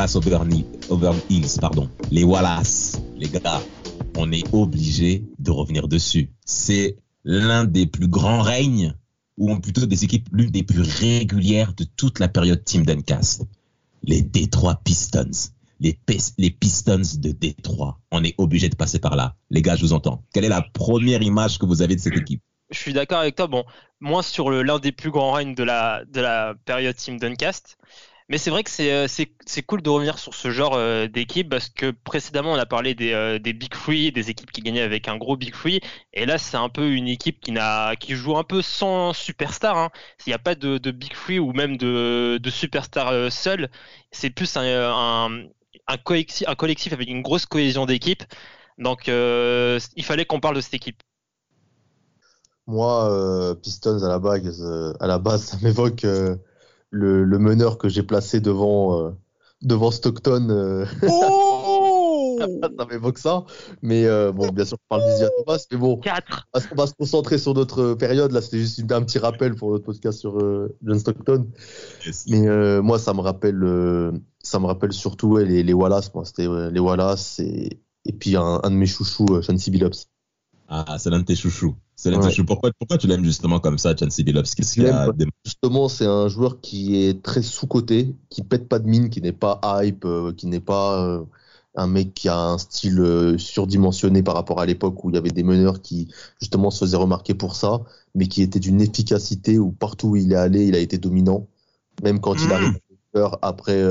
Auburn, Hills, pardon. Les Wallace, les gars, on est obligé de revenir dessus. C'est l'un des plus grands règnes, ou plutôt des équipes l'une des plus régulières de toute la période Team Duncast. Les Detroit Pistons. Les, Pistons de Détroit. On est obligé de passer par là. Les gars, je vous entends. Quelle est la première image que vous avez de cette équipe? Je suis d'accord avec toi. Bon, moins sur l'un des plus grands règnes de la, de la période Team Duncast. Mais c'est vrai que c'est, euh, cool de revenir sur ce genre euh, d'équipe parce que précédemment on a parlé des, euh, des Big Free, des équipes qui gagnaient avec un gros Big Free, et là c'est un peu une équipe qui, qui joue un peu sans superstar. Hein. Il n'y a pas de, Big Free ou même de, de superstar seul, c'est plus un, un, un, collectif, un collectif avec une grosse cohésion d'équipe. Donc il fallait qu'on parle de cette équipe. Moi, Pistons à la base, à la base ça m'évoque le, le meneur que j'ai placé devant, euh, devant Stockton. Euh, oh ça m'évoque ça. Mais euh, bon, bien sûr, on parle d'Isia Thomas. Mais bon, on va se concentrer sur notre période. Là, c'était juste un petit rappel pour notre podcast sur John Stockton. Mais moi, ça me rappelle, ça me rappelle surtout les, les Wallace. Moi, c'était les Wallace et, et puis un, un de mes chouchous, Chancy Billups. Ah, c'est l'un de tes chouchous. C'est Pourquoi, pourquoi tu l'aimes justement comme ça, Chancey Billups? Justement, c'est un joueur qui est très sous-coté, qui pète pas de mine, qui n'est pas hype, euh, qui n'est pas euh, un mec qui a un style euh, surdimensionné par rapport à l'époque où il y avait des meneurs qui justement se faisaient remarquer pour ça, mais qui était d'une efficacité où partout où il est allé, il a été dominant. Même quand il mmh. arrive après,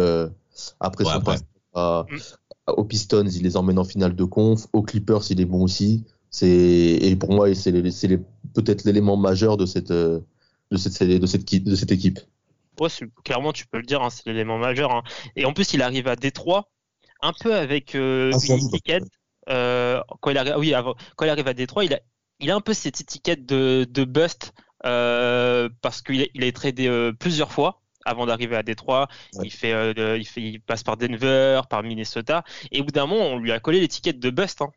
après son passage mmh. aux Pistons, il les emmène en finale de conf. Aux Clippers, il est bon aussi. C'est et pour moi c'est peut-être l'élément majeur de cette de cette de cette de cette équipe. Ouais, clairement tu peux le dire, hein, c'est l'élément majeur. Hein. Et en plus il arrive à Détroit un peu avec euh, une étiquette. Euh, quand il arrive, oui, quand il arrive à Détroit, il a il a un peu cette étiquette de, de bust euh, parce qu'il a, il a tradé plusieurs fois avant d'arriver à Détroit. Il, fait, il, fait, il passe par Denver, par Minnesota. Et au bout d'un moment, on lui a collé l'étiquette de bust. Hein.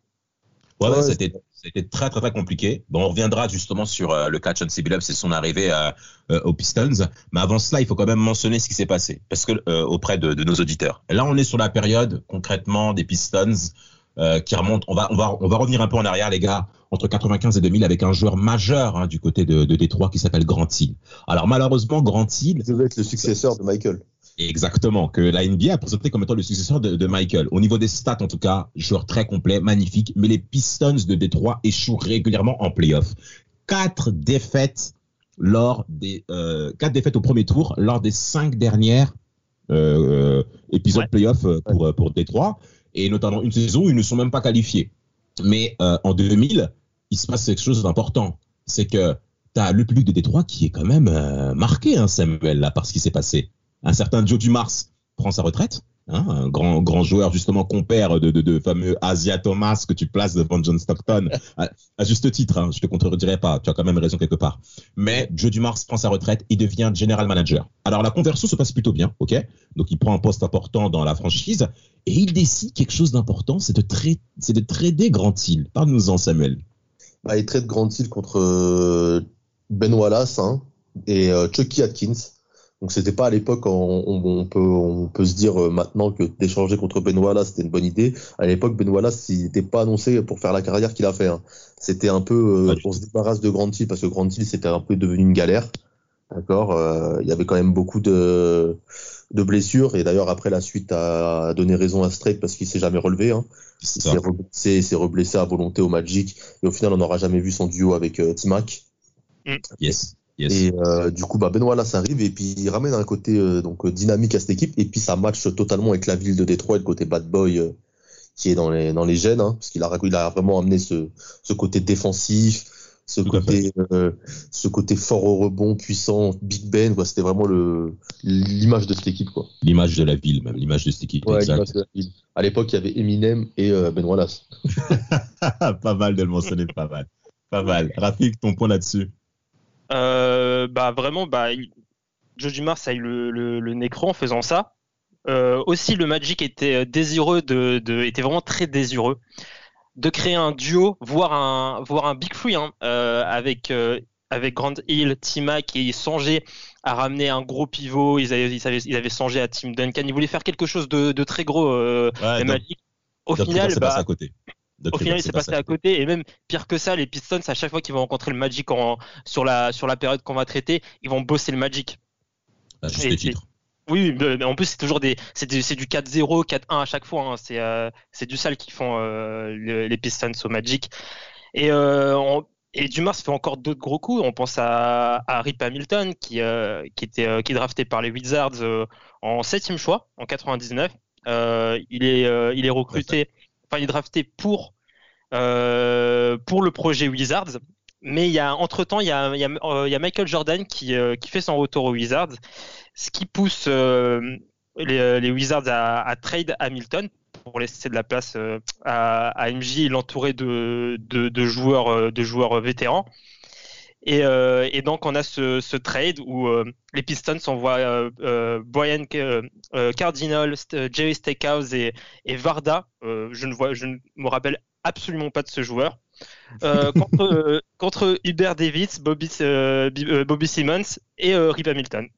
Ouais, c'était c'était très très très compliqué. Bon, on reviendra justement sur euh, le catch on Billups et son arrivée euh, euh, aux Pistons. Mais avant cela, il faut quand même mentionner ce qui s'est passé, parce que auprès de, de, nos auditeurs. là, on est sur la période concrètement des Pistons qui remonte. On va on va on va revenir un peu en arrière, les gars, entre 95 et 2000 avec un joueur majeur hein, du côté de, de Détroit qui s'appelle Grant Hill. Alors malheureusement, Grant Hill. Ça être le successeur de Michael. Exactement, que la NBA a présenté comme étant le successeur de, Michael. Au niveau des stats, en tout cas, joueur très complet, magnifique, mais les Pistons de Détroit échouent régulièrement en playoff. Quatre défaites lors des euh, quatre défaites au premier tour lors des cinq dernières euh, épisodes playoff euh, pour pour Détroit et notamment une saison où ils ne sont même pas qualifiés. Mais euh, en 2000, il se passe quelque chose d'important, c'est que tu as le public de Détroit qui est quand même marqué, hein, Samuel, là, par ce qui s'est passé un certain Joe Dumars prend sa retraite. Hein, un grand grand joueur justement compère de, de, de, fameux Asia Thomas que tu places devant John Stockton. À, juste titre hein, je te contredirai pas tu as quand même raison quelque part. Mais Joe Dumars prend sa retraite il devient general manager. Alors la conversion se passe plutôt bien ok? Donc il prend un poste important dans la franchise et il décide quelque chose d'important c'est de c'est de trader Grant Hill parle-nous-en Samuel. Bah, il trade Grant Hill contre euh, Ben Wallace hein, et euh, Chucky Atkins donc c'était pas à l'époque on, on, peut on peut se dire euh, maintenant que d'échanger contre Ben Wallace c'était une bonne idée. À l'époque Ben Wallace il n'était pas annoncé pour faire la carrière qu'il a fait. Hein. C'était un peu euh, on se débarrasse de Grant Hill parce que Grant Hill c'était un peu devenu une galère. D'accord. Euh, il y avait quand même beaucoup de de blessures et d'ailleurs après la suite a donné raison à Straight parce qu'il s'est jamais relevé. Hein. Il s'est reblessé à volonté au Magic et au final on n'aura jamais vu son duo avec Timac. Mm. Yes. Et euh, du coup, bah, Benoît là, ça arrive et puis il ramène un côté euh, donc euh, dynamique à cette équipe et puis ça match totalement avec la ville de Détroit, le côté bad boy qui est dans les dans les gènes, hein, parce qu'il a il a vraiment amené ce ce côté défensif, ce côté ce côté fort au rebond, puissant, Big Ben. Quoi, c'était vraiment le l'image de cette équipe, quoi. L'image de la ville, même l'image de cette équipe. Ouais, exact. l'image de la ville. À l'époque, il y avait Eminem et euh, Ben Wallace. pas mal de le mentionner, pas mal. Pas mal. Rafik, ton point là-dessus Euh, bah vraiment, bah, il- Joe Dumars a eu le, le, le nez creux en faisant ça. Euh, aussi, le Magic était désireux de, de, était vraiment très désireux de créer un duo, voire un, voire un Big Free hein, euh, avec euh, avec Grant Hill, T-Mac et ils songeaient à ramener un gros pivot. Ils avaient, ils avaient, ils avaient songé à Tim Duncan. Ils voulaient faire quelque chose de, de très gros. Euh, Ouais, Magic. Au final, bah, à côté. Au final, il s'est passé à côté. Et même pire que ça, les Pistons, à chaque fois qu'ils vont rencontrer le Magic en, sur, la, sur la période qu'on va traiter, ils vont bosser le Magic. À juste Et-. Oui, mais en plus, c'est toujours des, c'est du, c'est du 4-0, 4-1 à chaque fois. hein. C'est, euh, c'est du sale qu'ils font euh, le- les Pistons au Magic. Et, euh, on- et Dumas fait encore d'autres gros coups. On pense à, à Rip Hamilton, qui, euh, qui était euh, qui est drafté par les Wizards euh, en septième choix en 99. Euh, il est euh, il est recruté, enfin il est drafté pour euh, pour le projet Wizards. Mais il y a entre temps il y a, euh, Michael Jordan qui euh, qui fait son retour aux Wizards, ce qui pousse les, Wizards à, à trade Hamilton pour laisser de la place à, MJ et l'entourer de, de, joueurs de joueurs vétérans. Et, euh, et donc on a ce, ce trade où euh, les Pistons envoient euh, Brian Cardinal, Jerry Stackhouse et, et Varda. Je ne vois, je ne me rappelle absolument pas de ce joueur. Contre, contre Hubert Davis, Bobby, Simmons et Rip Hamilton.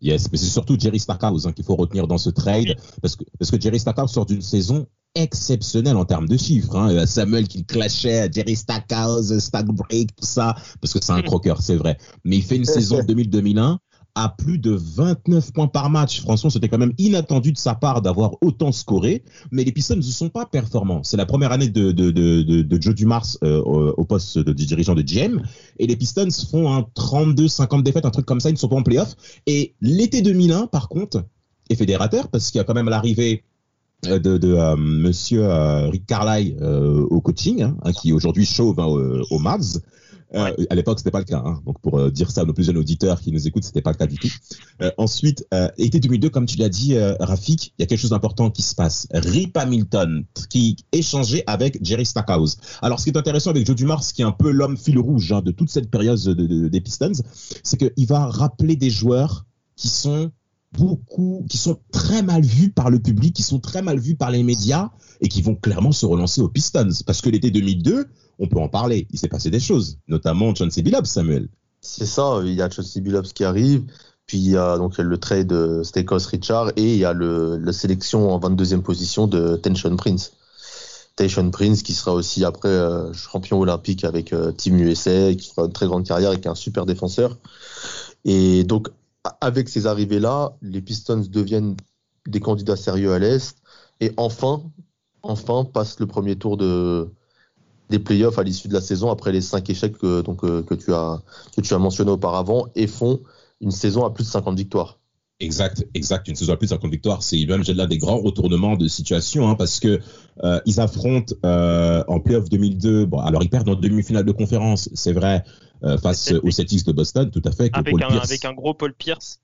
Yes, mais c'est surtout Jerry Stackhouse hein, qu'il faut retenir dans ce trade parce que, parce que Jerry Stackhouse sort d'une saison exceptionnelle en termes de chiffres. Hein. Euh, Samuel qui le clashait, Jerry Stackhouse, Stack Break, tout ça, parce que c'est un croqueur, c'est vrai. Mais il fait une saison 2000-2001 à plus de 29 points par match. Franchement, c'était quand même inattendu de sa part d'avoir autant scoré. Mais les Pistons ne sont pas performants. C'est la première année de, Joe Dumars euh, au, poste de, dirigeant de GM. Et les Pistons font un 32-50 défaites, un truc comme ça. Ils ne sont pas en playoff. Et l'été 2001, par contre, est fédérateur parce qu'il y a quand même l'arrivée euh, de, de euh, Monsieur Rick Carlisle euh, au coaching, hein, hein, qui aujourd'hui chauve hein, au, au Mavs. Euh, À l'époque, c'était pas le cas. Hein. Donc, pour euh, dire ça à nos plus jeunes auditeurs qui nous écoutent, c'était pas le cas du tout. Euh, ensuite, été 2002, comme tu l'as dit, Rafik, il y a quelque chose d'important qui se passe. Rip Hamilton, qui échangeait avec Jerry Stackhouse. Alors, ce qui est intéressant avec Joe Dumars, qui est un peu l'homme fil rouge hein, de toute cette période de, de- des Pistons, c'est qu'il va rappeler des joueurs qui sont beaucoup, qui sont très mal vus par le public, qui sont très mal vus par les médias et qui vont clairement se relancer aux Pistons. Parce que l'été 2002, on peut en parler. Il s'est passé des choses, notamment John C. Billups, Samuel. C'est ça, il y a Chelsea Billups qui arrive, puis il y a donc le trade de Stekos Richard et il y a le, la sélection en 22e position de Tension Prince. Tension Prince qui sera aussi après euh, champion olympique avec euh, Team USA, qui fera une très grande carrière et qui est un super défenseur. Et donc avec ces arrivées-là, les Pistons deviennent des candidats sérieux à l'Est et enfin, enfin passent le premier tour de des playoffs à l'issue de la saison après les cinq échecs que, donc, euh, que, tu as, que tu as mentionné auparavant et font une saison à plus de 50 victoires. Exact, exact. Une saison à plus de 50 victoires, c'est même là des grands retournements de situation hein, parce que euh, ils affrontent euh, en playoff 2002. Bon, alors ils perdent en demi-finale de conférence, c'est vrai, euh, face aux Celtics de Boston, tout à fait. Avec Paul un, Pierce. avec un gros Paul Pierce.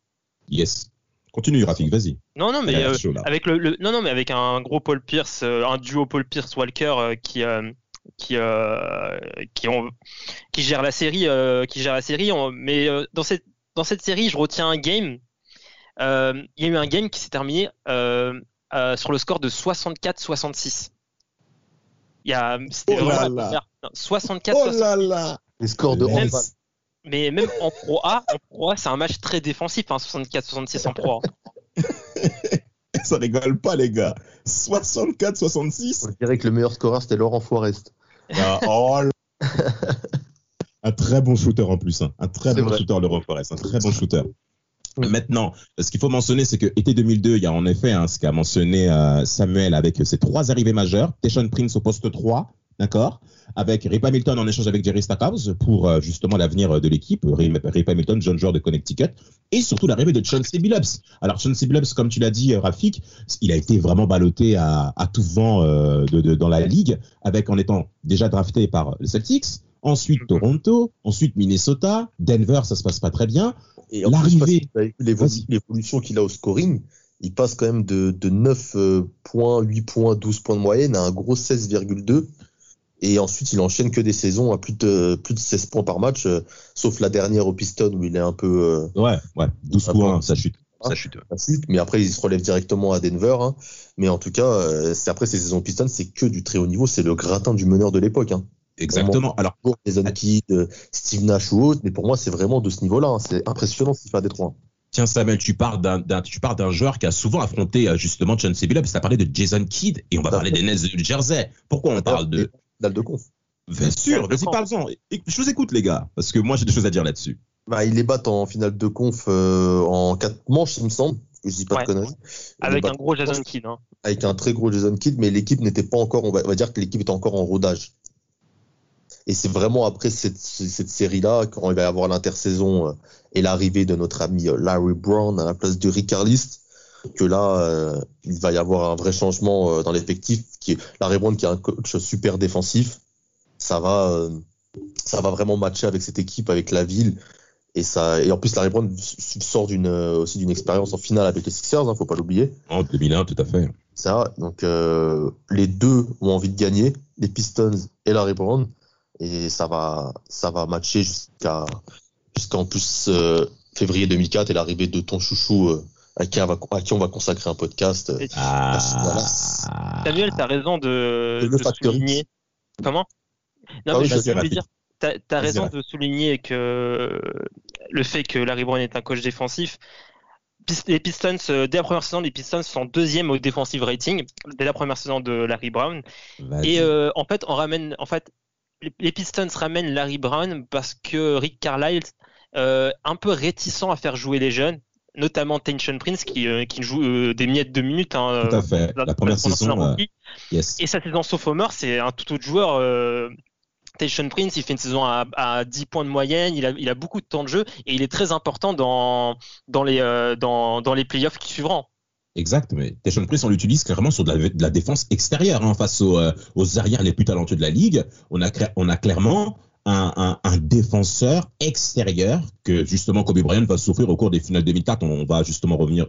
Yes. Continue, Rafik, vas-y. Non, non, mais euh, avec le, le- non, non, mais avec un gros Paul Pierce, un duo Paul Pierce Walker qui qui qui ont qui gère la série, qui gère la série. On- mais dans cette dans cette série, je retiens un game. Euh, Il y a eu un game qui s'est terminé euh, euh, sur le score de 64-66. Il y a, c'était Oh là vraiment la là. première. Non, 64-66. là Les scores de Même-. Mais même en Pro A, en Pro A, c'est un match très défensif, hein, 64-66 en Pro A. Ça rigole pas, les gars. 64-66 Je dirais que le meilleur scoreur c'était Laurent Forest. Ah, oh là. Un très bon shooter en plus. hein. Un très C'est bon vrai. shooter, le Forest. Un très bon shooter. Oui. Maintenant, ce qu'il faut mentionner, c'est que été 2002, il y a en effet hein, ce qu'a mentionné euh, Samuel avec ses trois arrivées majeures. Teshon Prince au poste 3, d'accord, avec Rip Hamilton en échange avec Jerry Stackhouse pour euh, justement l'avenir de l'équipe. Rip, Hamilton, jeune joueur de Connecticut, et surtout l'arrivée de Chauncey Billups. Alors Chauncey Billups, comme tu l'as dit, euh, Rafik, il a été vraiment ballotté à, à tout vent euh, de, de, dans la ligue, avec en étant déjà drafté par les Celtics, ensuite Mhm. Toronto, ensuite Minnesota, Denver, ça se passe pas très bien. Et en plus, L'arrivée- l'évolution qu'il a au scoring, il passe quand même de, de 9 euh, points, 8 points, 12 points de moyenne à un gros 16,2. Et ensuite, il enchaîne que des saisons à plus de, plus de 16 points par match, euh, sauf la dernière au Piston où il est un peu euh, Ouais, ouais, 12 Ah points, ça chute. Ça chute. mais après, il se relève directement à Denver. hein. Mais en tout cas, euh, c'est après ces saisons Piston, c'est que du très haut niveau, c'est le gratin du meneur de l'époque. Hein. Exactement. Alors, Pour Jason Kidd, euh, Steve Nash ou autre, mais pour moi, c'est vraiment de ce niveau-là. hein. C'est impressionnant ce qu'il fait à Détroit. Tiens, Samuel, tu parles d'un, d'un- tu parles d'un joueur qui a souvent affronté euh, justement Chauncey Billups. Tu as parlé de Jason Kidd et on va parler des Nets de Jersey. Pourquoi on parle de. Dalle de conf. Bien sûr, vas-y, parle-en. Je vous écoute, les gars, parce que moi, j'ai des choses à dire là-dessus. Bah, ils les battent en finale de conf euh, en quatre manches, il me semble. Je dis pas Ouais. de conneries. Les Avec un gros Jason Kidd. Hein. avec un très gros Jason Kidd, mais l'équipe n'était pas encore, on va, on va dire que l'équipe était encore en rodage. Et c'est vraiment après cette, cette série-là, quand il va y avoir l'intersaison euh, et l'arrivée de notre ami euh, Larry Brown à la place de Rick Carlist, que là, euh, il va y avoir un vrai changement euh, dans l'effectif. Qui Larry Brown qui est un coach super défensif, ça va, euh, ça va vraiment matcher avec cette équipe, avec la ville. Et ça, et en plus, Larry Brown sort d'une, aussi d'une expérience en finale avec les Sixers, hein, faut pas l'oublier. En 2001, tout à fait. Ça, donc les deux ont envie de gagner, les Pistons et Larry Brown, et ça va, ça va matcher jusqu'à jusqu'en plus euh, février 2004 et l'arrivée de ton chouchou euh, à, qui on va, à qui on va consacrer un podcast. euh, Ah. Samuel, t'as raison de, Le de souligner. Comment? Non, Ah mais oui, je Rafik. dire, t'as as raison de souligner que le fait que Larry Brown est un coach défensif. Les Pistons, euh, dès la première saison, les Pistons sont deuxième au defensive rating dès la première saison de Larry Brown. Et euh, en fait, on ramène, en fait, les, Pistons ramènent Larry Brown parce que Rick Carlisle, euh, un peu réticent à faire jouer les jeunes, notamment Tension Prince qui, euh, qui joue euh, des miettes de minutes. Hein, Tout à fait. La première saison, yes. Et sa saison sophomore, c'est un tout autre joueur. Tayshaun Prince, il fait une saison à, à 10 points de moyenne, il a, il a beaucoup de temps de jeu et il est très important dans, dans, les, dans, dans les playoffs qui suivront. Exact, mais Tayshaun Prince, on l'utilise clairement sur de la, défense extérieure, hein, face aux, euh, aux arrières les plus talentueux de la ligue. On a clairement un, un, un défenseur extérieur que justement Kobe Bryant va souffrir au cours des finales 2004. On va justement revenir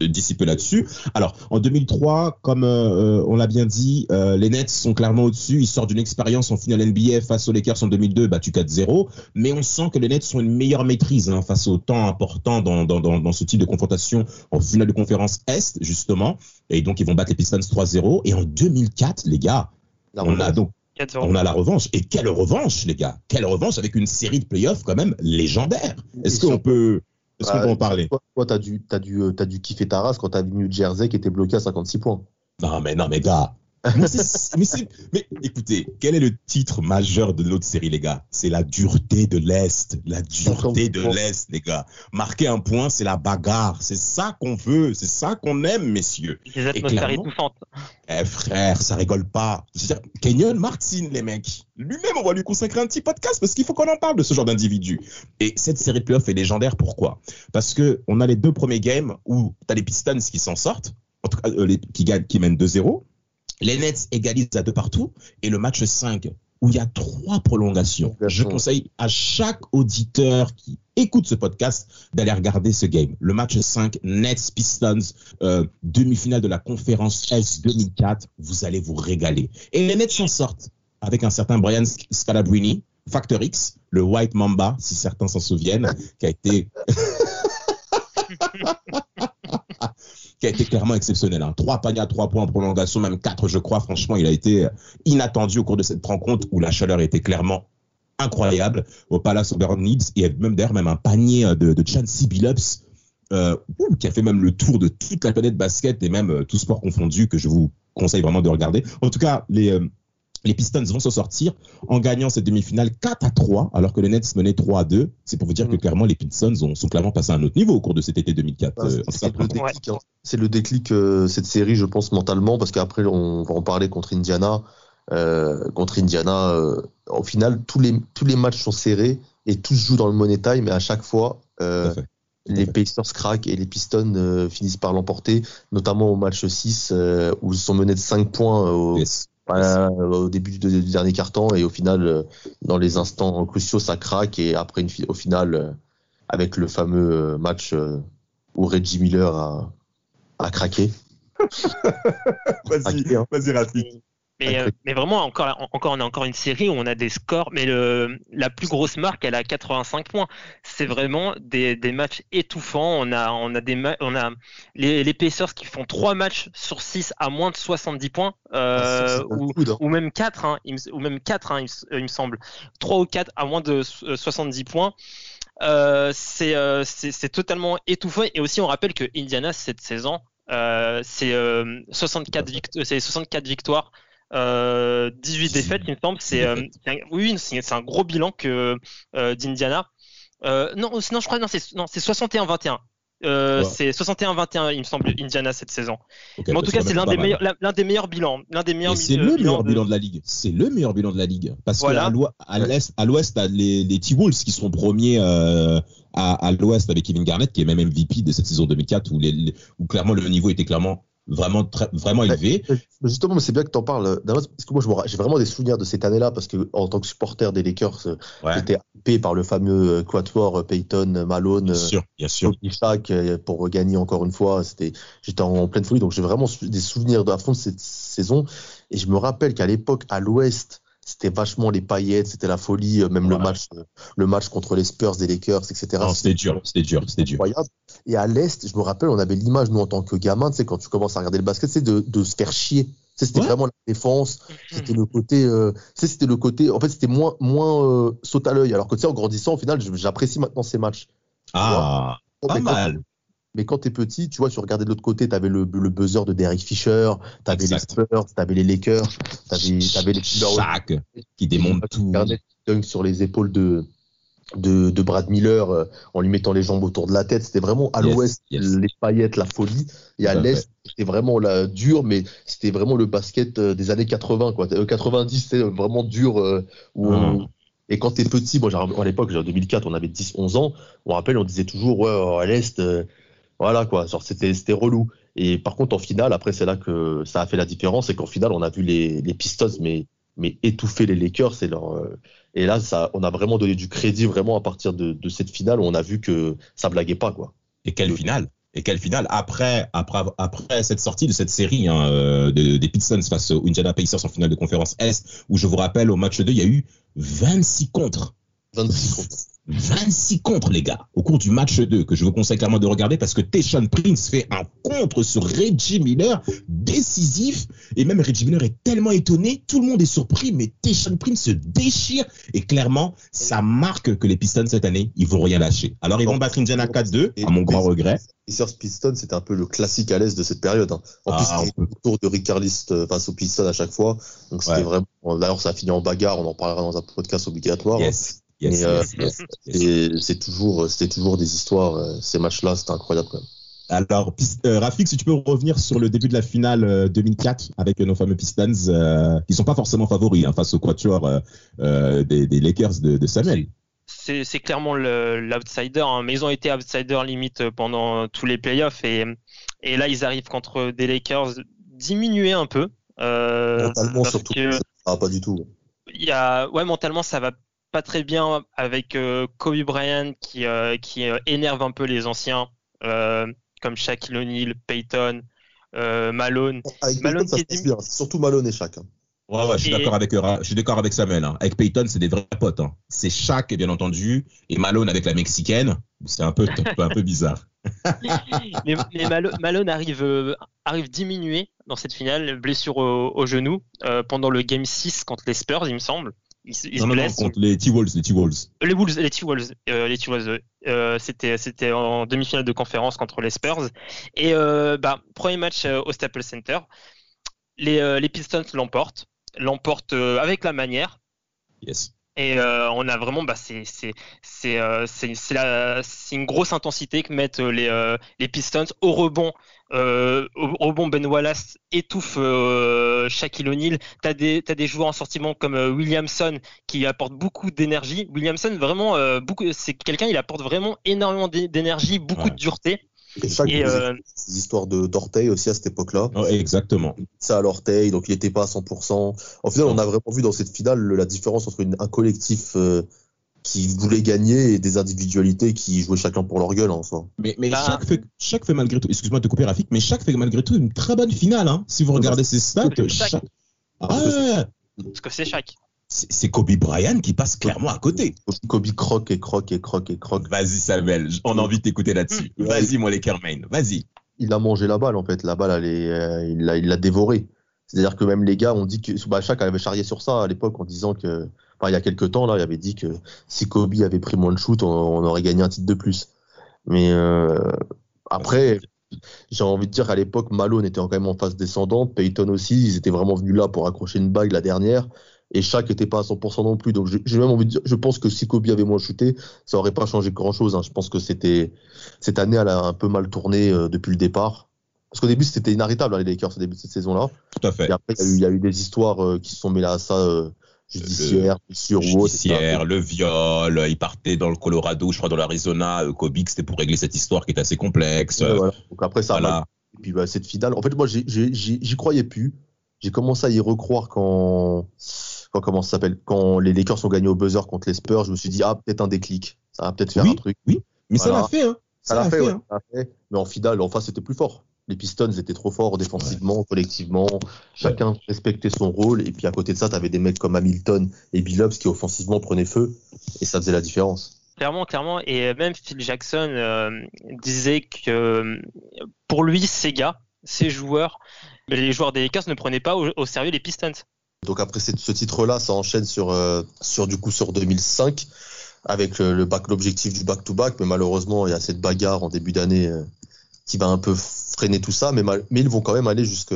d'ici peu là-dessus. Alors, en 2003, comme euh, on l'a bien dit, euh, les Nets sont clairement au-dessus. Ils sortent d'une expérience en finale NBA face aux Lakers en 2002, battu 4-0. Mais on sent que les Nets ont une meilleure maîtrise hein, face au temps important dans, dans, dans, dans ce type de confrontation en finale de conférence Est, justement. Et donc, ils vont battre les Pistons 3-0. Et en 2004, les gars, on a donc 4-0. On a la revanche. Et quelle revanche, les gars Quelle revanche avec une série de playoffs quand même légendaire. Est-ce qu'on peut, est-ce qu'on Ah, peut en parler? Toi, toi, t'as dû, t'as dû, t'as dû kiffer ta race quand t'as vu New Jersey qui était bloqué à 56 points. Non, mais non, mais gars. Mais, c'est- mais, c'est- mais écoutez, quel est le titre majeur de notre série, les gars? C'est la dureté de l'Est. La dureté de l'Est, les gars. Marquer un point, c'est la bagarre. C'est ça qu'on veut. C'est ça qu'on aime, messieurs. Des atmosphères étouffantes. Eh frère, ça rigole pas. Kenyon Martin, les mecs. Lui-même, on va lui consacrer un petit podcast parce qu'il faut qu'on en parle de ce genre d'individu. Et cette série de playoffs est légendaire. Pourquoi? Parce que on a les deux premiers games où t'as les Pistons qui s'en sortent, en tout cas euh, les, qui gagnent, qui mènent 2-0. Les Nets égalisent à deux partout. Et le match 5 où il y a trois prolongations. Je conseille à chaque auditeur qui écoute ce podcast d'aller regarder ce game. Le match 5, Nets Pistons, euh, demi-finale de la conférence S 2004. Vous allez vous régaler. Et les Nets s'en sortent avec un certain Brian Scalabrine, Factor X, le White Mamba, si certains s'en souviennent, qui a été qui a été clairement exceptionnel. Hein. Trois paniers à trois points en prolongation, même quatre, je crois. Franchement, il a été inattendu au cours de cette rencontre où la chaleur était clairement incroyable au Palace Oberneeds et même d'ailleurs même un panier de, de Chancey Billups euh, qui a fait même le tour de toute la planète basket et même euh, tout sport confondu que je vous conseille vraiment de regarder. En tout cas, les euh, les Pistons vont se sortir en gagnant cette demi-finale 4 à 3, alors que les Nets menaient 3 à 2. C'est pour vous dire que Mm. clairement, les Pistons ont, sont clairement passés à un autre niveau au cours de cet été 2004. Ah, euh, c'est- le déclic, hein. C'est le déclic, euh, cette série, je pense, mentalement, parce qu'après, on va en parler contre Indiana. euh, contre Indiana. Euh, au final, tous les, tous les matchs sont serrés et tous jouent dans le money time, mais à chaque fois, euh, les Pacers craquent et les Pistons euh, finissent par l'emporter, notamment au match 6 euh, où ils sont menés de 5 points au, au début du, dernier quart-temps et au final, dans les instants cruciaux, ça craque et après, une, au final, avec le fameux match où Reggie Miller a, a craqué. vas-y, hein. vas-y, Rafik. Mais, euh, mais, vraiment, encore, encore, on a encore une série où on a des scores, mais le, la plus grosse marque, elle a 85 points. C'est vraiment des, des, matchs étouffants. On a, on a des, on a les, les Pacers qui font 3 matchs sur 6 à moins de 70 points, euh, ou, hein. ou, même 4, hein, ou même 4, hein, il, me semble. 3 ou 4 à moins de 70 points. Euh, c'est, euh, totalement étouffant. Et aussi, on rappelle que Indiana, cette saison, euh, c'est 64, euh, 64 victoires 18 euh, défaites, il me semble. C'est euh, oui, c'est un gros bilan que euh, d'Indiana. non, sinon je crois non, c'est non, c'est 61-21. Euh, C'est 61-21, il me semble, Indiana cette saison. Mais en tout cas, c'est l'un des, meilleurs, l'un des meilleurs bilans. L'un des meilleurs c'est le meilleur bilan de... la ligue. C'est le meilleur bilan de la ligue. Parce qu'à l'ouest, à l'ouest, t'as les, les T-Wolves qui sont premiers à, à l'ouest avec Kevin Garnett, qui est même MVP de cette saison 2004, où, les, où clairement le niveau était clairement vraiment très, vraiment élevé. Justement, c'est bien que tu en parles. Parce que moi, j'ai vraiment des souvenirs de cette année-là parce que en tant que supporter des Lakers, euh, j'étais hypé par le fameux euh, Quatuor, euh, Peyton, Malone, bien sûr, bien sûr. pour gagner encore une fois. C'était, j'étais en pleine folie, donc j'ai vraiment des souvenirs de la fond de cette saison. Et je me rappelle qu'à l'époque, à l'Ouest, c'était vachement les paillettes, c'était la folie, même le match, le match contre les Spurs des Lakers, etc. C'était dur, c'était dur, c'était dur. Et à l'est, je me rappelle, on avait l'image nous en tant que gamin, tu sais, quand tu commences à regarder le basket, c'est de, de se faire chier. C'était vraiment la défense, c'était le côté, euh, c'était le côté, en fait, c'était moins, moins euh, saute à l'œil. Alors que tu sais, en grandissant, au final, j'apprécie maintenant ces matchs. Ah, pas mal. Mais quand t'es petit, tu vois, tu regardais de l'autre côté, t'avais le, le buzzer de Derek Fisher, t'avais les Spurs, t'avais les Lakers, t'avais, avais les Shaq qui démonte tout. sur les épaules de, de, de, Brad Miller euh, en lui mettant les jambes autour de la tête. C'était vraiment à l'ouest, les paillettes, la folie. Et à l'est, c'était vraiment la, dur, mais c'était vraiment le basket euh, des années 80, quoi. 90, euh, c'était vraiment dur. où hmm. Et quand t'es petit, moi, à l'époque, en 2004, on avait 10, 11 ans. On rappelle, on disait toujours, ouais, à l'est, voilà quoi, genre c'était c'était relou. Et par contre en finale, après c'est là que ça a fait la différence, et qu'en finale on a vu les, les Pistons mais mais étouffer les Lakers, c'est leur euh, et là ça on a vraiment donné du crédit vraiment à partir de, de cette finale où on a vu que ça blaguait pas quoi. Et quelle finale. Et quelle finale. Après après après cette sortie de cette série hein, euh, des Pistons face aux Indiana Pacers en finale de conférence Est où je vous rappelle au match 2 il y a eu 26 contre 26 contre 26 contre, les gars, au cours du match 2, que je vous conseille clairement de regarder parce que Teshon Prince fait un contre sur Reggie Miller décisif. Et même Reggie Miller est tellement étonné, tout le monde est surpris, mais Teshon Prince se déchire. Et clairement, ça marque que les Pistons cette année, ils vont rien lâcher. Alors, ils vont battre Indiana 4-2, à mon grand regret. Pacers Pistons, c'était un peu le classique à l'aise de cette période. Hein. En plus, ah, c'était le tour de Rick Carlist euh, face aux Pistons à chaque fois. Donc, c'était vraiment. D'ailleurs, ça a fini en bagarre. On en parlera dans un podcast obligatoire. Yes. Euh, c'est toujours, c'est toujours des histoires. Euh, ces matchs-là, c'était incroyable quand même. Alors, euh, Rafik, si tu peux revenir sur le début de la finale 2004 avec nos fameux Pistons, euh, qui sont pas forcément favoris hein, face au quatuor des, des, Lakers de, de Samuel. C'est clairement l'outsider, hein, mais ils ont été outsider limite pendant tous les playoffs et, et là ils arrivent contre des Lakers diminués un peu. mentalement surtout, ça va pas du tout. Il y a, ouais, mentalement ça va pas très bien avec euh, Kobe Bryant qui, euh, qui euh, énerve un peu les anciens, comme Shaquille O'Neal, Peyton, Malone. Avec Malone, ça se bien. surtout Malone et Shaq. Hein. Ouais, ouais, je suis d'accord avec, je suis d'accord avec Samuel. Hein. Avec Peyton, c'est des vrais potes. Hein. C'est Shaq, bien entendu, et Malone avec la mexicaine. C'est un peu, un peu bizarre. mais, Malone, arrive, arrive diminué dans cette finale, blessure au, au genou, pendant le Game 6 contre les Spurs, il me semble non, non, non, contre les T-Wolves, les T-Wolves. Les Wolves, les T-Wolves, euh, les T-Wolves, euh, c'était, c'était en demi-finale de conférence contre les Spurs. Et euh, bah, premier match au Staples Center, les, les Pistons l'emportent, l'emportent avec la manière. Yes. Et euh, on a vraiment, bah, c'est c'est c'est euh, c'est c'est la- c'est une grosse intensité que mettent les euh, les Pistons au rebond. Euh, au au rebond, Ben Wallace étouffe euh, Shaquille O'Neal. T'as des t'as des joueurs en sortiment comme euh, Williamson qui apporte beaucoup d'énergie. Williamson vraiment euh, beaucoup, c'est quelqu'un il apporte vraiment énormément d'é- d'énergie, beaucoup Ouais. de dureté. Et chaque Et euh, ces histoires de d'orteil aussi à cette époque-là. Oh, exactement. Ça à l'orteil, donc il n'était pas à 100%. En final, on a vraiment vu dans cette finale le- la différence entre une- un collectif euh, qui voulait gagner et des individualités qui jouaient chacun pour leur gueule en soi. Mais, mais Bah. chaque, fait, chaque fait malgré tout, excuse-moi de te couper Rafik, mais chaque fait malgré tout une très bonne finale. Hein. Si vous regardez ses stats, C'est chaque. chaque- Ah ouais, parce que c'est Shaq. c'est Kobe Bryant qui passe clairement à côté. Kobe croque et croque et croque et croque. Vas-y Samuel, on a envie de t'écouter là-dessus. Mm. Vas-y mon Lakerman, vas-y. Il a mangé la balle en fait. La balle, elle est, euh, il l'a, il l'a dévorée. C'est-à-dire que même les gars ont dit que Shaq avait charrié sur ça à l'époque en disant que, enfin, il y a quelques temps là, il avait dit que si Kobe avait pris moins de shoot, on, aurait gagné un titre de plus. Mais euh, après, j'ai envie de dire qu'à l'époque, Malone était quand même en phase descendante, Peyton aussi, ils étaient vraiment venus là pour accrocher une bague la dernière. Et Shaq était pas à 100% non plus. Donc j'ai même envie de dire, je pense que si Kobe avait moins shooté, ça aurait pas changé grand chose. Je pense que c'était cette année, elle a un peu mal tourné euh, depuis le départ. Parce qu'au début, c'était inarrêtable, hein, les Lakers, au début de cette saison-là. Tout à fait. Et après, il y, a eu- il y a eu des histoires euh, qui se sont mêlées à ça, euh, judiciaires, sur ou autre, Judiciaire, le viol, il partait dans le Colorado, je crois dans l'Arizona, euh, Kobe, c'était pour régler cette histoire qui est assez complexe. Ouais, voilà. Donc après, ça Voilà. Et puis bah, cette finale, en fait, moi, j'y croyais plus. J'ai commencé à y recroire quand, quand comment ça s'appelle, quand les Lakers ont gagné au buzzer contre les Spurs. Je me suis dit, ah, peut-être un déclic. Ça va peut-être faire Oui. un truc. Mais ça l'a fait, hein. Ça l'a fait, ouais, hein. fait. Mais en finale, en face, c'était plus fort. Les Pistons étaient trop forts défensivement, collectivement. Chacun respectait son rôle. Et puis à côté de ça, t'avais des mecs comme Hamilton et Billups qui offensivement prenaient feu. Et ça faisait la différence. Clairement, clairement. Et même Phil Jackson euh, disait que euh, pour lui, ces gars, ces joueurs, les joueurs des Lakers ne prenaient pas au, au sérieux les Pistons. Donc après ce titre-là, ça enchaîne sur, euh, sur du coup sur 2005 avec le, le back, l'objectif du back-to-back. Mais malheureusement, il y a cette bagarre en début d'année euh, qui va un peu freiner tout ça. Mais, mal- mais ils vont quand même aller jusque,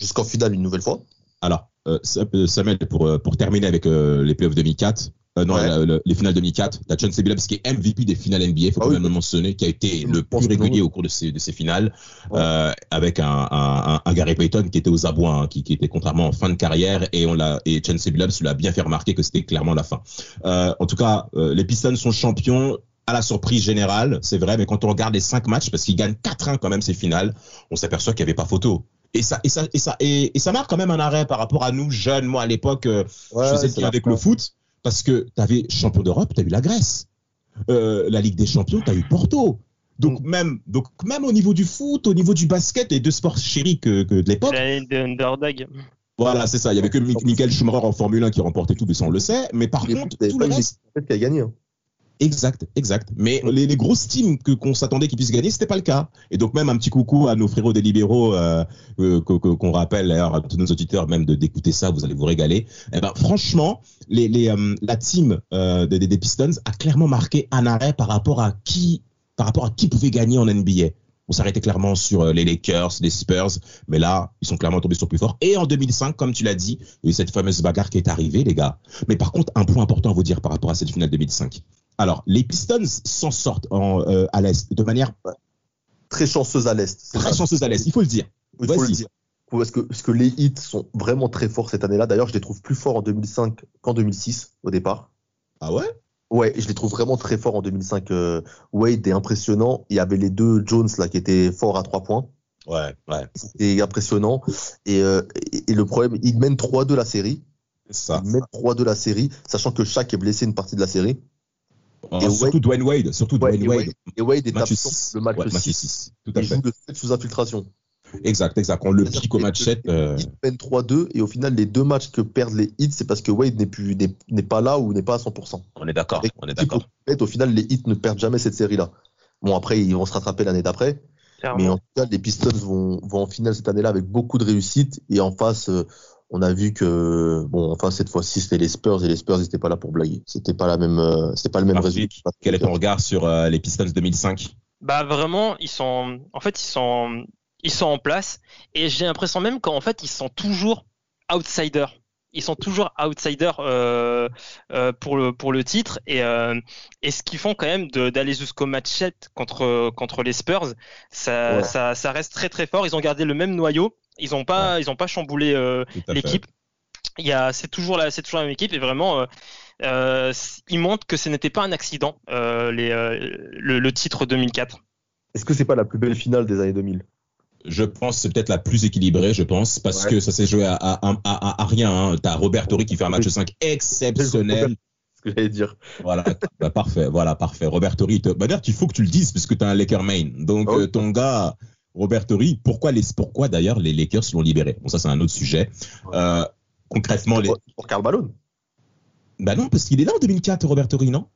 jusqu'en finale une nouvelle fois. Alors, euh, Sa- euh, Samuel, pour, euh, pour terminer avec euh, les playoffs 2004, euh, non, Ouais. la- le- les finales 2004, t'as Billups qui est MVP des finales NBA, faut Ah quand oui. même le mentionner, qui a été le plus régulier au cours de ces, de ces finales, Ouais. euh, avec un, un, un, un Gary Payton qui était aux abois, hein, qui, qui était contrairement en fin de carrière, et on l'a et Chauncey Billups l'a bien fait remarquer que c'était clairement la fin. Euh, en tout cas, les Pistons sont champions à la surprise générale, c'est vrai, mais quand on regarde les cinq matchs, parce qu'ils gagnent 4-1 quand même ces finales, on s'aperçoit qu'il n'y avait pas photo. Et ça, et ça, et ça, et, et ça marque quand même un arrêt par rapport à nous jeunes. Moi, à l'époque, euh, Ouais, je faisais le avec le foot parce que tu avais champion d'Europe, tu as eu la Grèce. Euh, la Ligue des Champions, tu as eu Porto. Donc même, donc même au niveau du foot, au niveau du basket, les deux sports chéris que, que de l'époque, L'année de Underdog. voilà, c'est ça. Il y avait que Mi- Michael Schumacher en Formule 1 qui remportait tout, mais ça on le sait. Mais par contre, tout le reste, qui a gagné. hein. Exact, exact. Mais les, les grosses teams que qu'on s'attendait qu'ils puissent gagner, c'était pas le cas. Et donc même un petit coucou à nos frérots des libéraux euh, euh, qu'on rappelle d'ailleurs à tous nos auditeurs même de d'écouter ça, vous allez vous régaler. Eh ben franchement, les, les euh, la team des, des Pistons a clairement marqué un arrêt par rapport à qui par rapport à qui pouvait gagner en NBA. On s'arrêtait clairement sur les Lakers, les Spurs, mais là, ils sont clairement tombés sur plus fort. Et en 2005, comme tu l'as dit, il y a eu cette fameuse bagarre qui est arrivée, les gars. Mais par contre, un point important à vous dire par rapport à cette finale 2005. Alors, les Pistons s'en sortent en, euh, à l'Est de manière Très chanceuse à l'Est. très ça. chanceuse à l'Est, il faut le dire. Il faut le dire. Parce que, parce que les hits sont vraiment très forts cette année-là. D'ailleurs, je les trouve plus forts en 2005 qu'en 2006 au départ. Ah ouais? Ouais, je les trouve vraiment très forts en 2005. Euh, Wade est impressionnant. Il y avait les deux Jones là qui étaient forts à trois points. Ouais, ouais. C'était impressionnant. Et, euh, et, et le problème, ils mènent 3-2 la série. C'est ça. Ils mènent 3-2 la série, sachant que Shaq est blessé une partie de la série. Oh, Et surtout Dwayne Wade, surtout Ouais, Dwayne et Wade. Wade, et Wade est Match absent 6. le match Ouais, match 6. 6. Tout à Il fait. joue le 7 sous infiltration. Exact, exact. On le pique au match que- 7. euh, Ils mènent 3-2 et au final, les deux matchs que perdent les hits, c'est parce que Wade n'est plus n'est n'est pas là ou n'est pas à 100%. On est d'accord, Avec on est d'accord. Au final, les hits ne perdent jamais cette série-là. Bon, après, ils vont se rattraper l'année d'après. Mais en tout cas, les Pistons vont, vont en finale cette année-là avec beaucoup de réussite. Et en face, euh, on a vu que, bon, enfin, cette fois-ci, c'était les Spurs et les Spurs, ils n'étaient pas là pour blaguer. C'était pas la même, euh, c'était pas le même résultat. Quel est ton regard sur euh, les Pistons 2005 Bah vraiment, ils sont, en fait, ils sont, ils sont en place. Et j'ai l'impression même qu'en fait, ils sont toujours outsiders. ils sont toujours outsiders euh, euh, pour le pour le titre et euh, et ce qu'ils font quand même d'aller jusqu'au match 7 contre contre les Spurs, ça, Ouais. ça ça reste très très fort. Ils ont gardé le même noyau, ils ont pas ils ont pas chamboulé euh, l'équipe. Il y a c'est toujours la c'est toujours la même équipe et vraiment euh, euh, ils montrent que ce n'était pas un accident euh, les euh, le, le titre 2004. Est-ce que c'est pas la plus belle finale des années 2000 Je pense que c'est peut-être la plus équilibrée, je pense, parce Ouais. que ça s'est joué à, à, à, à- à rien. Hein. T'as Robert Torrey qui fait un match 5 exceptionnel. Ce que j'allais dire. Voilà, bah, parfait, voilà, parfait. Robert Torrey, te- bah, d'ailleurs, il faut que tu le dises puisque tu as un Laker main. Donc, euh, ton gars, Robert Torrey, pourquoi, les, pourquoi d'ailleurs les Lakers l'ont libéré? Bon, ça, c'est un autre sujet. Euh, concrètement, les... Pour, pour Karl Malone? bah non, parce qu'il est là en 2004, Robert Torrey, non?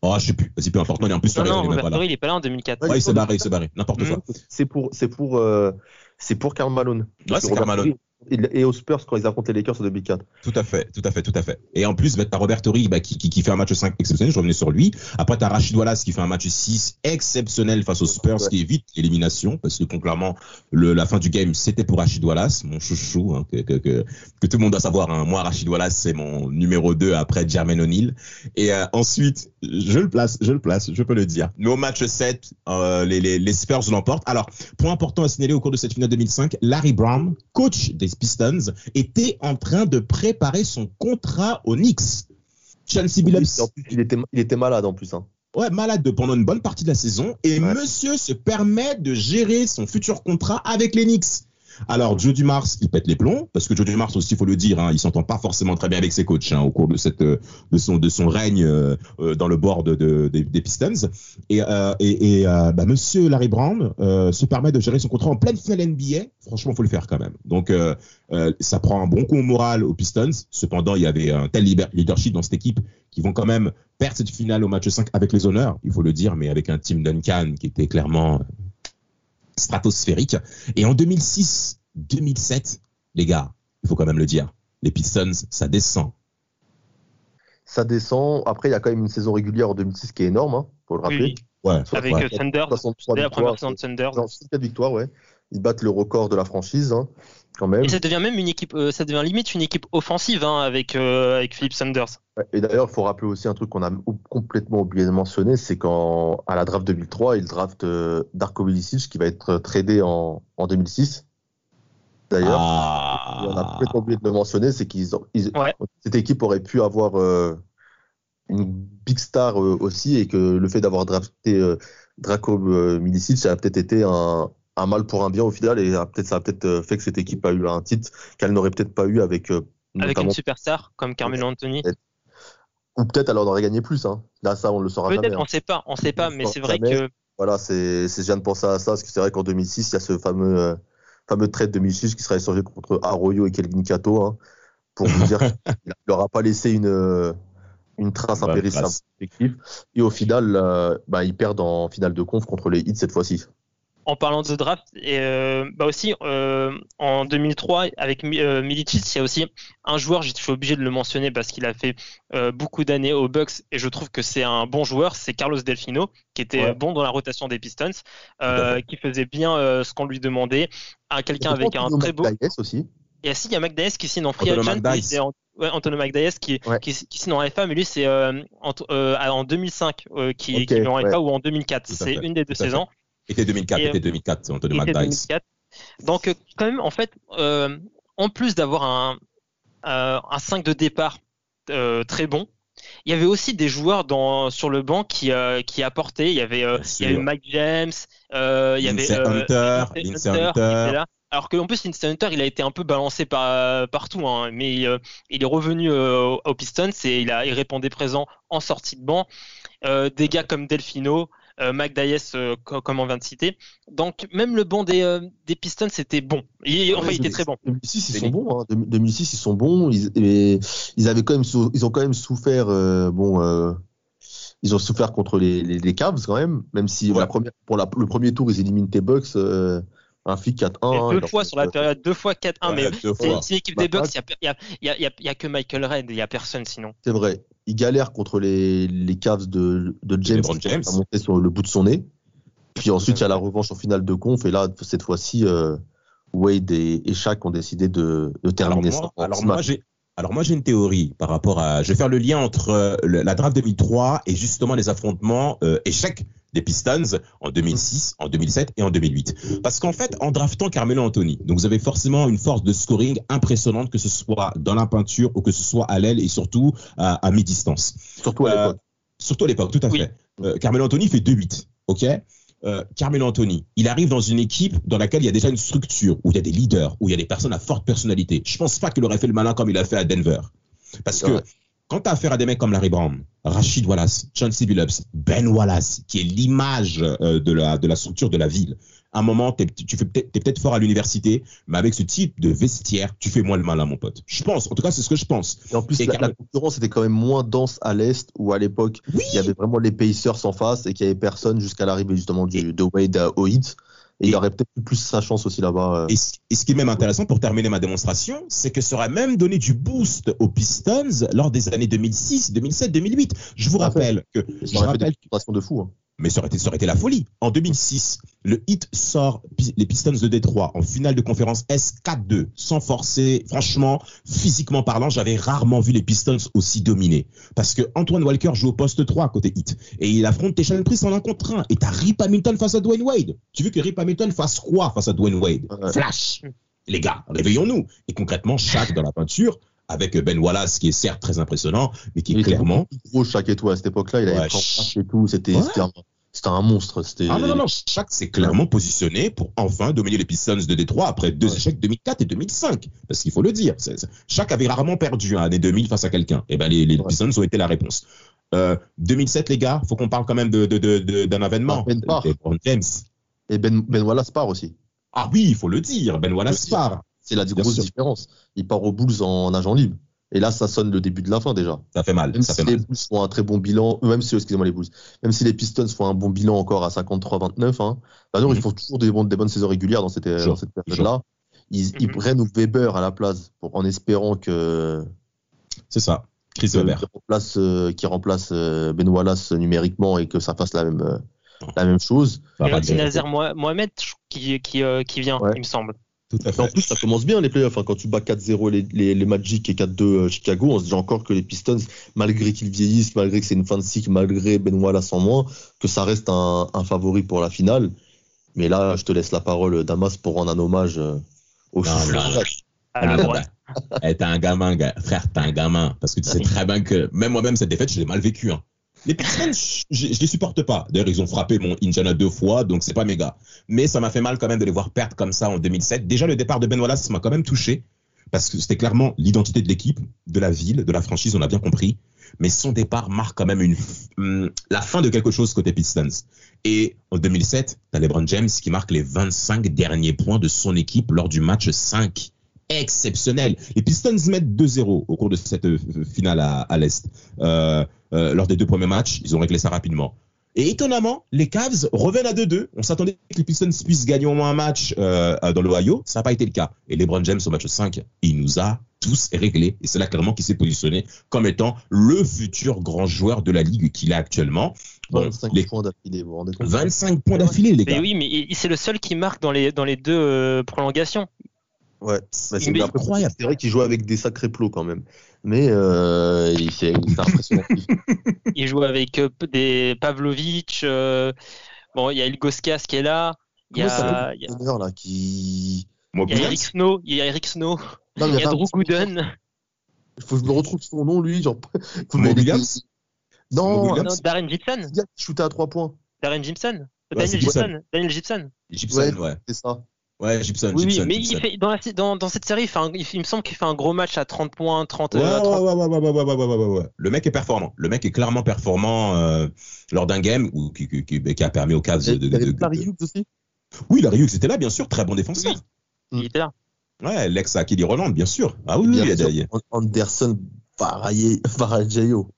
Oh, je sais plus. Vas-y, peu importe. Non, il est en plus sur Non les- non, les- Robert. Torrey, il est pas là en 2004. Ouais, Ouais, il s'est barré, il s'est barré. N'importe Mhm. quoi. C'est pour, c'est pour, euh, c'est pour Karl Malone. Parce c'est Karl Malone. Et aux Spurs quand ils affrontent les Lakers en 2004. Tout à fait, tout à fait, tout à fait. Et en plus, bah, t'as Robert Torrey bah, qui, qui, qui fait un match 5 exceptionnel, je revenais sur lui. Après, t'as Rachid Wallace qui fait un match 6 exceptionnel face aux Spurs, Ouais. qui évite l'élimination, parce que concrètement, le, la fin du game, c'était pour Rachid Wallace, mon chouchou, hein, que, que, que, que tout le monde doit savoir. Hein. Moi, Rachid Wallace, c'est mon numéro 2 après Jermaine O'Neal. Et euh, ensuite, je le place, je le place, je peux le dire. Mais au match 7, euh, les, les, les Spurs l'emportent. Alors, point important à signaler au cours de cette finale 2005, Larry Brown, coach des Pistons, était en train de préparer son contrat aux Knicks. Chelsea Et Billups, il était, il était malade en plus. Hein. ouais, malade de- pendant une bonne partie de la saison, et Ouais. monsieur se permet de gérer son futur contrat avec les Knicks. Alors, Joe Dumars, il pète les plombs, parce que Joe Dumars aussi, il faut le dire, hein, il s'entend pas forcément très bien avec ses coachs hein, au cours de euh, son règne euh, euh, dans le board de, de- des, Pistons. Et, euh, bah, Monsieur Larry Brown se permet de gérer son contrat en pleine finale NBA. Franchement, faut le faire quand même. Donc, ça prend un bon coup moral aux Pistons. Cependant, il y avait un tel leadership dans cette équipe qui vont quand même perdre cette finale au match 5 avec les honneurs, il faut le dire, mais avec un team Duncan qui était clairement stratosphérique. Et en 2006, 2007, les gars, il faut quand même le dire, les Pistons, ça descend. Ça descend. Après, il y a quand même une saison régulière en 2006 qui est énorme, hein, faut le rappeler. Oui, Ouais. avec Ouais. Thunder, 63 dès la première saison de Thunder. Non, 64 victoires, ouais. Ils battent le record de la franchise, hein, quand même. Et ça devient même une équipe, euh, ça devient limite une équipe offensive hein, avec euh, avec Philip Sanders. Et d'ailleurs, il faut rappeler aussi un truc qu'on a complètement oublié de mentionner, c'est qu'à la draft 2003, ils draftent euh, Darko Milicic qui va être tradé en, en 2006. D'ailleurs, Ah. on a complètement oublié de le mentionner, c'est qu'ils ont- ils- Ouais. cette équipe aurait pu avoir euh, une big star euh, aussi et que le fait d'avoir drafté euh, Draco euh, Milicic, ça a peut-être été un, un mal pour un bien au final et peut-être ça a peut-être euh, fait que cette équipe a eu un titre qu'elle n'aurait peut-être pas eu avec euh, Avec une superstar comme Carmelo Anthony. ou peut-être elle en aurait gagné plus. Hein. Là, ça, on le saura jamais. Peut-être, hein. on sait pas, on sait pas, On mais c'est vrai jamais. que Voilà, c'est, c'est, je viens de penser à ça, parce que c'est vrai qu'en 2006, il y a ce fameux, euh, fameux trade de Milicic qui sera échangé contre Arroyo et Kelvin Cato, hein, pour vous dire qu'il leur a pas laissé une, euh, une trace Ouais, impérissable. Et au final, euh, bah, ils perdent en finale de conf contre les Heat cette fois-ci. En parlant de draft, et euh, bah aussi euh, en 2003 avec euh, Milicic, il y a aussi un joueur, je suis obligé de le mentionner parce qu'il a fait euh, beaucoup d'années aux Bucks et je trouve que c'est un bon joueur, c'est Carlos Delfino qui était Ouais. bon dans la rotation des Pistons, euh, qui faisait bien euh, ce qu'on lui demandait, à quelqu'un avec un très beau. aussi. Et si il y a McDyess qui signe en free agent, ouais, Antonio qui, Ouais. qui, qui signe en FA, mais lui c'est euh, en, euh, en 2005 euh, qui, Ok, qui est en ouais. FA ou en 2004, Tout à c'est une des deux saisons. Était 2004, Et, euh, était 2004, Anthony. 2004. Donc, euh, quand même, en fait, euh, en plus d'avoir un, euh, un 5 de départ euh, très bon, il y avait aussi des joueurs dans, sur le banc qui, qui apportaient. Il y avait, Bien il y avait sûr. Mike James, il y avait Hunter, Lindsay Hunter Hunter. là. Alors qu'en plus, Lindsay Hunter, il a été un peu balancé par, partout, hein, mais il est revenu aux Pistons et il, a, il répondait présent en sortie de banc. Des gars comme Delfino, euh, McDyess, euh, co- comme on vient de citer. Donc même le banc des, euh, des Pistons, c'était bon. Il, enfin, il était très bon. 2006, ils sont bons. Hein. 2006, ils sont bons. Ils, et ils avaient quand même, sou- ils ont quand même souffert. euh, bon, euh, ils ont souffert contre les, les, les Cavs quand même, même si Ouais. la première, pour la, le premier tour, ils éliminent tes Bucks, euh, un flic 4-1. Et hein, deux fois sur la période, deux fois 4-1, Ouais, mais c'est l'équipe Bah, des Bucks, il y a, il y, a, il y, a, il y a que Michael Red, il y a personne sinon. C'est vrai. Ils galèrent contre les, les Cavs de, de James, qui James. a monté sur le bout de son nez. Puis ensuite, il y a la revanche en finale de conf. Et là, cette fois-ci, euh, Wade et, et Shaq ont décidé de, de terminer alors moi, alors moi, j'ai alors moi j'ai une théorie par rapport à je vais faire le lien entre euh, le- la draft 2003 et justement les affrontements euh, échecs des Pistons en 2006, en 2007 et en 2008. Parce qu'en fait, en draftant Carmelo Anthony, donc vous avez forcément une force de scoring impressionnante, que ce soit dans la peinture ou que ce soit à l'aile et surtout à, à mi-distance. Surtout à Euh, l'époque. Surtout à l'époque, tout à Oui. fait. Euh, Carmelo Anthony fait 2-8, ok? Euh, Carmelo Anthony, il arrive dans une équipe dans laquelle il y a déjà une structure, où il y a des leaders, où il y a des personnes à forte personnalité. Je pense pas qu'il aurait fait le malin comme il a fait à Denver. Parce que vrai. Quand tu as affaire à des mecs comme Larry Brown, Rashid Wallace, John C. Billups, Ben Wallace, qui est l'image euh, de, la, de la structure de la ville, à un moment, t'es, tu fais peut-être, fort à l'université, mais avec ce type de vestiaire, tu fais moins le malin, mon pote. Je pense, en tout cas, c'est ce que je pense. Et en plus, et la, la concurrence était quand même moins dense à l'Est, où à l'époque, Oui, il y avait vraiment les Pacers en face et qu'il n'y avait personne jusqu'à l'arrivée justement du, de Wade à- au Heat. Et, Et- il aurait peut-être eu plus sa chance aussi là-bas. euh. Et, ce- et ce qui est même intéressant pour terminer ma démonstration, c'est que ça aurait même donné du boost aux Pistons lors des années 2006, 2007, 2008. Je vous rappelle que, je rappelle, des frustrations de fou. hein. Mais ça aurait, été, ça aurait été la folie. En 2006, le Heat sort les Pistons de Détroit en finale de conférence S4-2, sans forcer. Franchement, physiquement parlant, j'avais rarement vu les Pistons aussi dominés. Parce que Antoine Walker joue au poste 3 côté Heat. Et il affronte Teshan Priest en un contre un. Et t'as Rip Hamilton face à Dwayne Wade. Tu veux que Rip Hamilton fasse quoi face à Dwayne Wade? Flash Les gars, réveillons-nous. Et concrètement, Shaq dans la peinture, avec Ben Wallace, qui est certes très impressionnant, mais qui Il est était clairement plus gros chaque et tout à cette époque-là. Il avait Ouais, ch- et tout. C'était Ouais. c'était un, un monstre. C'était Ah non, non, non, Shaq s'est clairement positionné pour enfin dominer les Pistons de Détroit après deux Ouais. échecs 2004 et 2005. Parce qu'il faut le dire, Shaq avait rarement perdu hein, année 2000 face à quelqu'un. Et ben les, les. Pistons ont été la réponse. Euh, 2007, les gars, faut qu'on parle quand même de, de, de, de- d'un événement. Ah, Ben. LeBron James. Et Ben, ben Wallace part aussi. Ah oui, il faut le dire, Ben Wallace part. C'est la grosse sûr. différence. Il part aux Bulls en agent libre. Et là, ça sonne le début de la fin déjà. Ça fait mal, Même ça si fait les mal. Bulls font un très bon bilan, euh, même si, excusez-moi les Bulls, même si les Pistons font un bon bilan encore à 53-29, hein, d'ailleurs, Mhm. ils font toujours des, bonnes- des bonnes saisons régulières dans cette, cette période-là. Ils, ils Mhm. prennent Weber à la place pour, en espérant que, C'est ça. Chris que- Weber. qui remplace, euh, qui remplace euh, Ben Wallace numériquement et que ça fasse la même, euh, la même chose. Nazer Moha- Mohamed qui, qui, euh, qui vient, Ouais. il me semble. Tout à Et en plus, ça commence bien les playoffs. hein. Quand tu bats 4-0 les, les, les Magic et 4-2 euh, Chicago, on se dit encore que les Pistons, malgré qu'ils vieillissent, malgré que c'est une fin de cycle, malgré Ben Wallace en moins, que ça reste un, un favori pour la finale. Mais là, je te laisse la parole, Damas, pour rendre un hommage euh, au Ah, eh, t'es un gamin, frère, t'es un gamin. Parce que tu sais très bien que même moi-même, cette défaite, je l'ai mal vécue. Hein. Les Pistons, je, je les supporte pas. D'ailleurs, ils ont frappé mon Indiana deux fois, donc c'est pas méga. Mais ça m'a fait mal quand même de les voir perdre comme ça en 2007. Déjà, le départ de Ben Wallace m'a quand même touché. Parce que c'était clairement l'identité de l'équipe, de la ville, de la franchise, on a bien compris. Mais son départ marque quand même hum, la fin de quelque chose côté Pistons. Et en 2007, t'as LeBron James qui marque les 25 derniers points de son équipe lors du match 5 exceptionnel. Les Pistons mettent 2-0 au cours de cette euh, finale à, à l'Est. Euh, euh, lors des deux premiers matchs, ils ont réglé ça rapidement. Et étonnamment, les Cavs reviennent à 2-2. On s'attendait que les Pistons puissent gagner au moins un match euh, dans l'Ohio. Ça n'a pas été le cas. Et LeBron James au match 5, il nous a tous réglés. Et c'est là clairement qu'il s'est positionné comme étant le futur grand joueur de la ligue qu'il est actuellement. Bon, 25 les points d'affilée, vous vous rendez compte? 25 points d'affilée, les Mais gars. oui, mais c'est le seul qui marque dans les, dans les deux prolongations. Ouais, bah, c'est incroyable. C'est vrai qu'il joue avec des sacrés plots quand même. Mais euh, il c'est impressionnant. Il joue avec euh, des Pavlovic. euh, bon, il y a Ilgoskas qui est là. Il y a, il y a- là qui. Moi, il y a Eric Snow. Il y a Eric Snow. Non, Il y a attends, Drew Gooden. Il faut que je me retrouve son nom, lui. Genre... Faut Williams Non, Non, Darren Gibson. qui shootait à 3 points. Darren Gibson. Ouais, Daniel Gibson. Gibson. Daniel Gibson. Gibson, Ouais. ouais. C'est ça. Ouais, Gibson. Oui, mais Il fait, dans, la, dans, dans, cette série, il, fait un, il, me semble qu'il fait un gros match à 30 points, 30. Ouais, euh, 30... Ouais, ouais, le mec est performant. Le mec est clairement performant euh, lors d'un game ou, qui, qui, qui, qui, a permis aux Cavs de. de, de, aussi? Oui, la Riux était là, bien sûr, très bon défenseur. Oui, il était là. Ouais, l'ex Akili Roland, bien sûr. Ah oui, bien oui, sûr. Anderson Barajayo.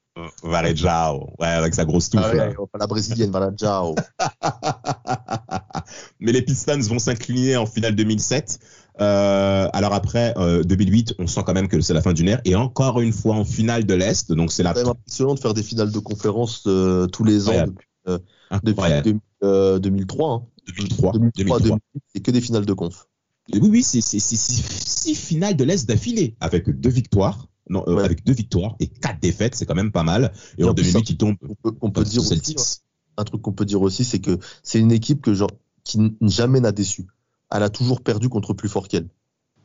Varejao. Ouais, avec sa grosse touffe. Ah ouais, pas la brésilienne, Varejao. Mais les Pistons vont s'incliner en finale 2007. Euh, alors après, euh, 2008, on sent quand même que c'est la fin d'une ère. Et encore une fois en finale de l'Est. Donc c'est la C'est impressionnant de faire des finales de conférence euh, tous les ans depuis, depuis incroyable. 2000, euh, 2003. Hein. 2003. 2003, 2003. 2008, c'est que des finales de conf. Oui, oui, c'est six finales de l'Est d'affilée avec deux victoires. Non, euh, avec deux victoires et quatre défaites, c'est quand même pas mal. Et, en 2008, il tombe. On peut, dire aussi, un truc qu'on peut dire aussi, c'est que c'est une équipe que genre qui jamais n'a déçu. Elle a toujours perdu contre plus fort qu'elle.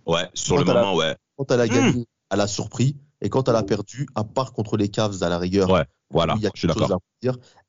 Ouais, sur le moment, ouais. Quand elle a gagné, hmm. elle a surpris. Et quand elle a perdu, à part contre les Cavs à la rigueur, ouais, voilà, je suis d'accord.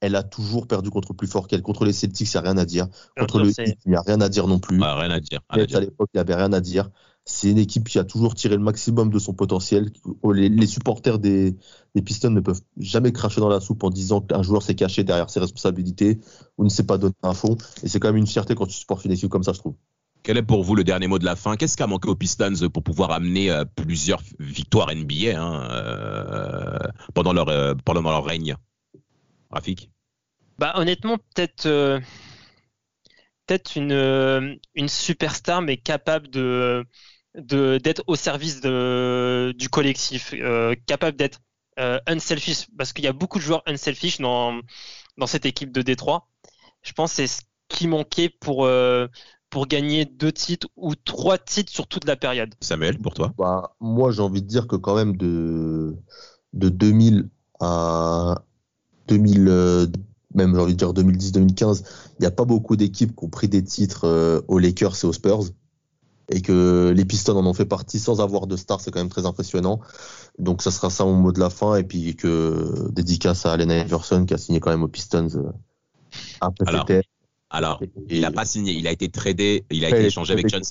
Elle a toujours perdu contre plus fort qu'elle. Contre les Celtics, il n'y a rien à dire. Contre le Heat, il n'y a rien à dire non plus. rien à dire. à l'époque, il n'y avait rien à dire. C'est une équipe qui a toujours tiré le maximum de son potentiel. Les, supporters des, Pistons ne peuvent jamais cracher dans la soupe en disant qu'un joueur s'est caché derrière ses responsabilités ou ne s'est pas donné un fond. Et c'est quand même une fierté quand tu supportes une équipe comme ça, je trouve. Quel est pour vous le dernier mot de la fin? Qu'est-ce qui a manqué aux Pistons pour pouvoir amener euh, plusieurs victoires NBA hein, euh, pendant, leur, euh, pendant leur règne? Rafik? Bah, Honnêtement, peut-être peut-être une, une superstar, mais capable de d'être au service de, du collectif, capable d'être unselfish, parce qu'il y a beaucoup de joueurs unselfish dans, dans cette équipe de Détroit. Je pense que c'est ce qui manquait pour, pour gagner deux titres ou trois titres sur toute la période. Samuel, pour toi? Bah, Moi, j'ai envie de dire que quand même de, de 2000 à 2000, euh, même j'ai envie de dire 2010-2015, il n'y a pas beaucoup d'équipes qui ont pris des titres euh, aux Lakers et aux Spurs. Et que les Pistons en ont fait partie sans avoir de star, c'est quand même très impressionnant. Donc ça sera ça mon mot de la fin. Et puis que dédicace à Allen Iverson qui a signé quand même aux Pistons euh, un peu alors, il n'a pas signé, il a été tradé, il a été échangé avec John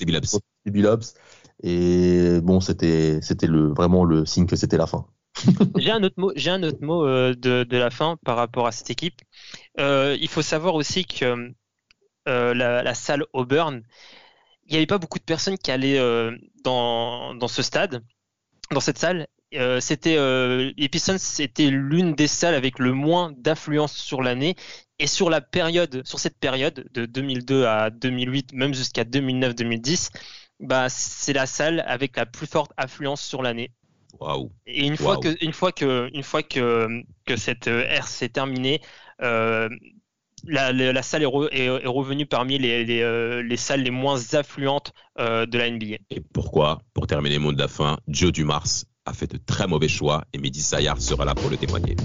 Billups. Et bon, c'était c'était le vraiment le signe que c'était la fin. j'ai un autre mot, j'ai un autre mot euh, de, de, la fin par rapport à cette équipe. Euh, il faut savoir aussi que euh, la, la, salle Auburn, il n'y avait pas beaucoup de personnes qui allaient dans, dans ce stade, dans cette salle, euh, c'était euh, les Pistons c'était l'une des salles avec le moins d'affluence sur l'année. Et sur la période sur cette période de 2002 à 2008 même jusqu'à 2009-2010 bah c'est la salle avec la plus forte affluence sur l'année. Waouh. Et une fois que une fois que une fois que que cette ère s'est terminée euh, la, salle est, revenue parmi euh, les, salles les moins affluentes euh, de la NBA. Et pourquoi? Pour terminer le mot de la fin, Joe Dumars a fait de très mauvais choix et Mehdi Sayar sera là pour le témoigner.